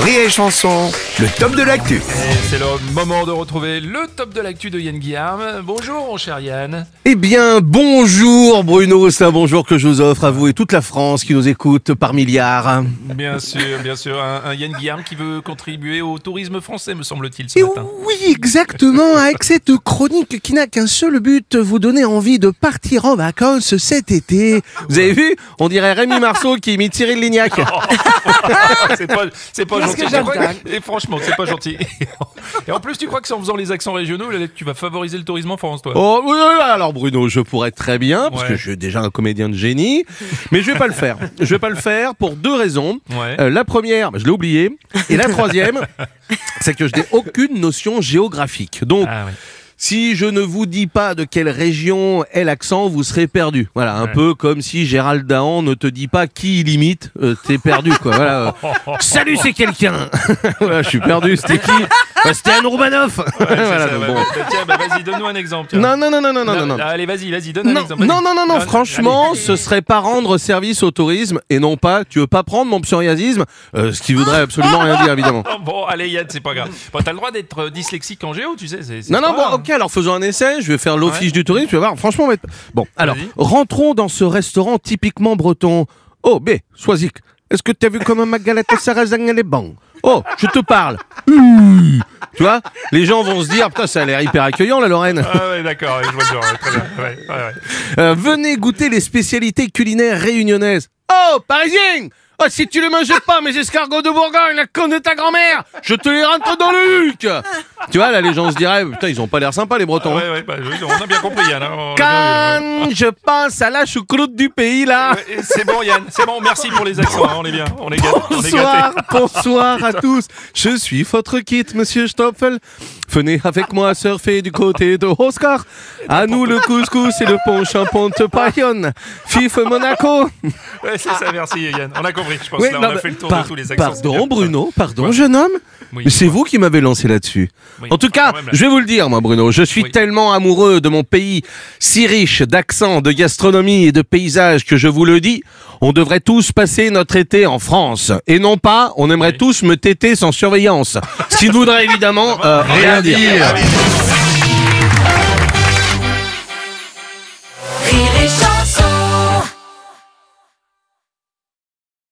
Rire et Chanson, le top de l'actu. C'est le moment de retrouver le top de l'actu de Yann Guillaume. Bonjour mon cher Yann. Eh bien, bonjour Bruno, c'est un bonjour que je vous offre à vous et toute la France qui nous écoute par milliards. Bien sûr, bien sûr, un, un Yann Guillaume qui veut contribuer au tourisme français, me semble-t-il, ce Et matin. oui, exactement, avec cette chronique qui n'a qu'un seul but, vous donner envie de partir en vacances cet été. Vous avez vu? On dirait Rémi Marceau qui imite Cyril Lignac. c'est pas, c'est gentil. Et franchement, c'est pas gentil. Et en plus, tu crois que c'est en faisant les accents régionaux, là, tu vas favoriser le tourisme en France, toi Oh, oui, alors Bruno, je pourrais très bien, parce Ouais. que je suis déjà un comédien de génie, mais je vais pas le faire. Je vais pas le faire pour deux raisons. Ouais. Euh, la première, bah, je l'ai oublié, et la troisième, c'est que je n'ai aucune notion géographique. Donc, Ah ouais. Si je ne vous dis pas de quelle région est l'accent, vous serez perdu. Voilà, un Ouais. peu comme si Gérald Dahan ne te dit pas qui il imite, euh, t'es perdu quoi. Voilà. euh, Salut, c'est quelqu'un. voilà, je suis perdu. C'était qui? Bah, C'était un Voilà, donc bon. ouais. Tiens, bah, vas-y, donne-nous un exemple. tiens. Non, non, non, non, non, non, non. Allez, vas-y, vas-y, donne un Non, exemple. non, non, non, non, franchement, ce serait pas rendre service au tourisme et non pas, tu veux pas prendre mon psoriasisme, euh, ce qui voudrait absolument rien dire évidemment. Bon, allez Yann, c'est pas grave. Bon, t'as le droit d'être euh, dyslexique en géo, tu sais. c'est- c'est Non, non, pas bon, grave. ok, alors faisons un essai, je vais faire l'office Ouais. du tourisme, tu vas voir, franchement, on va être- bon, alors, Vas-y. rentrons dans ce restaurant typiquement breton. Oh, bé, Soisic, est-ce que t'as vu comment ma galette sarrasin elle est bonne Oh, je te parle. Mmh. Tu vois, les gens vont se dire, putain, ça a l'air hyper accueillant, la Lorraine. Ah ouais, d'accord, je vois le genre, très bien. Ouais, ouais, ouais. Euh, venez goûter les spécialités culinaires réunionnaises. Oh, parisien Oh, si tu le manges pas, mes escargots de Bourgogne, la conne de ta grand-mère, je te les rentre dans le huc Tu vois, là, les gens se diraient, putain, ils ont pas l'air sympas, les Bretons. Ouais, ouais, bah, je- on a bien compris Yann. hein, on a bien vu, Quand je pense à la choucroute du pays, là. ouais. C'est bon Yann, c'est bon, merci pour les accents, hein, on est bien, on est gâtés. on est Bonsoir, gâtés. bonsoir à tous. Je suis votre kit, monsieur Stoffel. Venez avec moi surfer du côté de Oscar. À nous le couscous et le punch en ponte paillonne. Fif Monaco. Ouais, c'est ça, merci Yann. On a compris, je pense. Oui, là, on non, a mais fait le tour par- de tous les accents. Pardon. Bruno, pardon, jeune homme. Oui, Mais c'est vous qui m'avez lancé là-dessus. En tout cas, quand même, là. je vais vous le dire, moi, Bruno, je suis tellement amoureux de mon pays, si riche d'accents, de gastronomie et de paysages que je vous le dis, on devrait tous passer notre été en France. Et non pas, on aimerait tous me téter sans surveillance. Ce qui ne voudrait évidemment euh, rien dire.